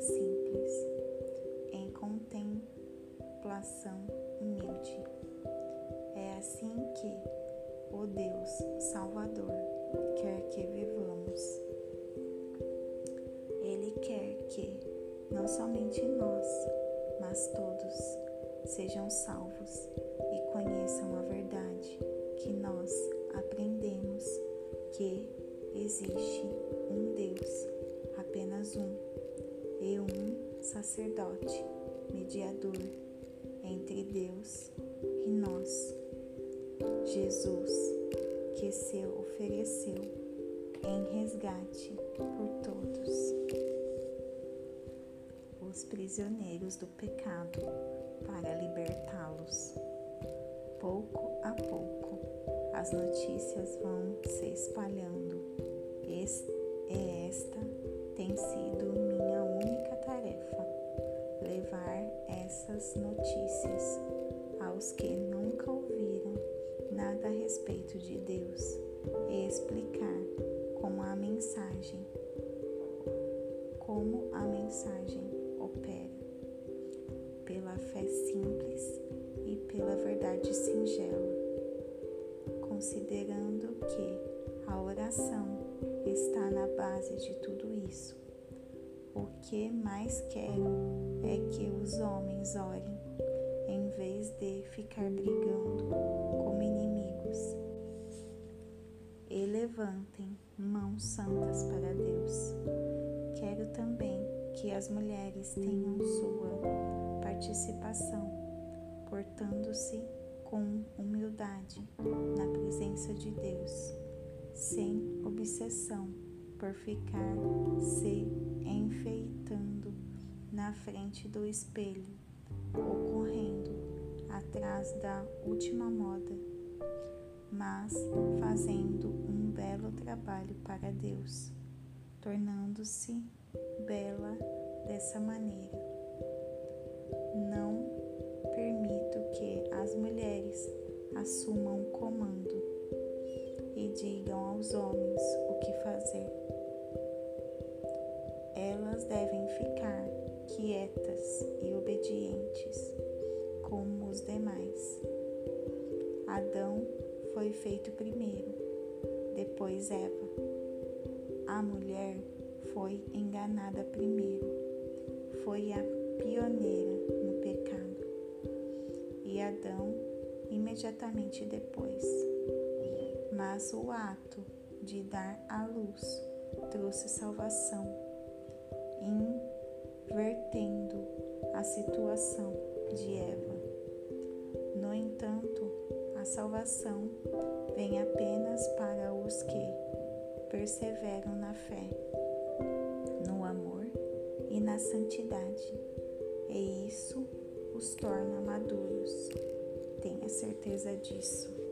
simples, em contemplação humilde. É assim que o Deus Salvador quer que vivamos não somente nós, mas todos sejam salvos e conheçam a verdade que nós aprendemos que existe um Deus, sacerdote, mediador entre Deus e nós, Jesus, que se ofereceu em resgate por todos os prisioneiros do pecado para libertá-los. Pouco a pouco, as notícias vão se espalhando e esta tem sido minha levar essas notícias aos que nunca ouviram nada a respeito de Deus e explicar como a mensagem como a mensagem opera, pela fé simples e pela verdade singela, considerando que a oração está na base de tudo isso. O que mais quero é que os homens orem em vez de ficar brigando como inimigos e levantem mãos santas para Deus. Quero também que as mulheres tenham sua participação, portando-se com humildade na presença de Deus, sem obsessão por ficar se enfeitando na frente do espelho ou correndo atrás da última moda, mas fazendo um belo trabalho para Deus, tornando-se bela dessa maneira. Não permito que as mulheres assumam o comando e digam aos homens Devem ficar quietas e obedientes, como os demais. Adão foi feito primeiro, depois Eva. A mulher foi enganada primeiro, foi a pioneira no pecado, e Adão imediatamente depois. Mas o ato de dar à luz trouxe salvação, invertendo a situação de Eva. No entanto, a salvação vem apenas para os que perseveram na fé no amor e na santidade, e isso os torna maduros. Tenha certeza disso.